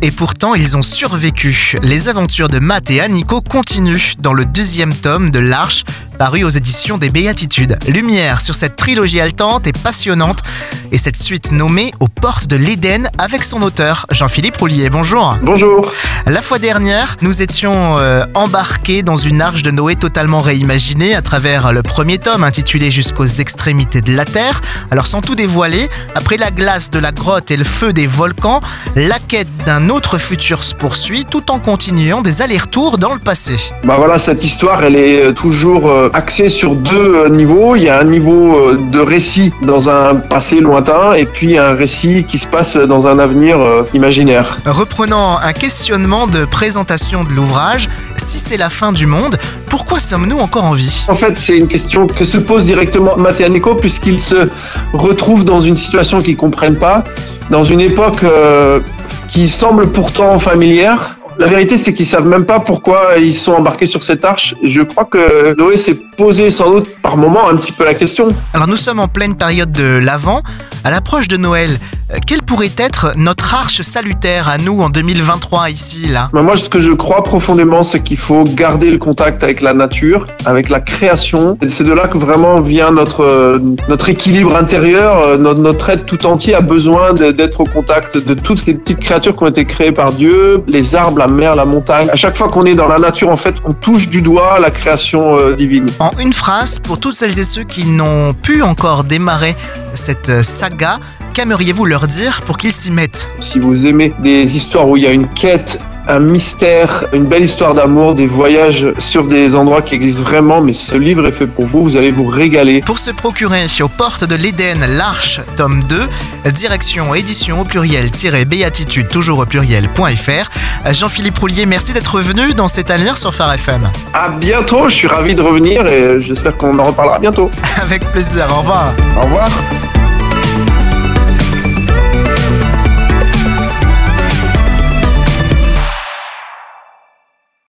et pourtant ils ont survécu. Les aventures de Matt et Aniko continuent dans le deuxième tome de l'Arche paru aux éditions des Béatitudes. Lumière sur cette trilogie haletante et passionnante et cette suite nommée Aux portes de l'Éden avec son auteur Jean-Philippe Roulier. Bonjour. Bonjour. La fois dernière, nous étions euh, embarqués dans une arche de Noé totalement réimaginée à travers le premier tome intitulé Jusqu'aux extrémités de la Terre. Alors sans tout dévoiler, après la glace de la grotte et le feu des volcans, la quête d'un autre futur se poursuit tout en continuant des allers-retours dans le passé. Bah voilà, cette histoire, elle est euh, toujours euh, axé sur deux niveaux. Il y a un niveau de récit dans un passé lointain et puis un récit qui se passe dans un avenir euh, imaginaire. Reprenant un questionnement de présentation de l'ouvrage, si c'est la fin du monde, pourquoi sommes-nous encore en vie? En fait, c'est une question que se pose directement Nico puisqu'ils se retrouvent dans une situation qu'ils comprennent pas, dans une époque euh, qui semble pourtant familière. La vérité, c'est qu'ils savent même pas pourquoi ils sont embarqués sur cette arche. Je crois que Noé s'est posé sans doute par moment un petit peu la question. Alors nous sommes en pleine période de l'Avent, à l'approche de Noël. Quelle pourrait être notre arche salutaire à nous en 2023 ici, là? Moi, ce que je crois profondément, c'est qu'il faut garder le contact avec la nature, avec la création. C'est de là que vraiment vient notre euh, notre équilibre intérieur. Euh, Notre, notre être tout entier a besoin d'être au contact de toutes ces petites créatures qui ont été créées par Dieu, les arbres, la mer, la montagne. À chaque fois qu'on est dans la nature, en fait, on touche du doigt la création euh, divine. En une phrase, pour toutes celles et ceux qui n'ont pu encore démarrer cette saga, qu'aimeriez-vous leur dire pour qu'ils s'y mettent? Si vous aimez des histoires où il y a une quête, un mystère, une belle histoire d'amour, des voyages sur des endroits qui existent vraiment, mais ce livre est fait pour vous, vous allez vous régaler. Pour se procurer aux portes de l'Éden, l'Arche, tome 2, direction édition au pluriel-béatitude, toujours au pluriel.fr. Jean-Philippe Roulier, merci d'être venu dans cet avenir sur Phare FM. À bientôt, je suis ravi de revenir et j'espère qu'on en reparlera bientôt. Avec plaisir, au revoir. Au revoir.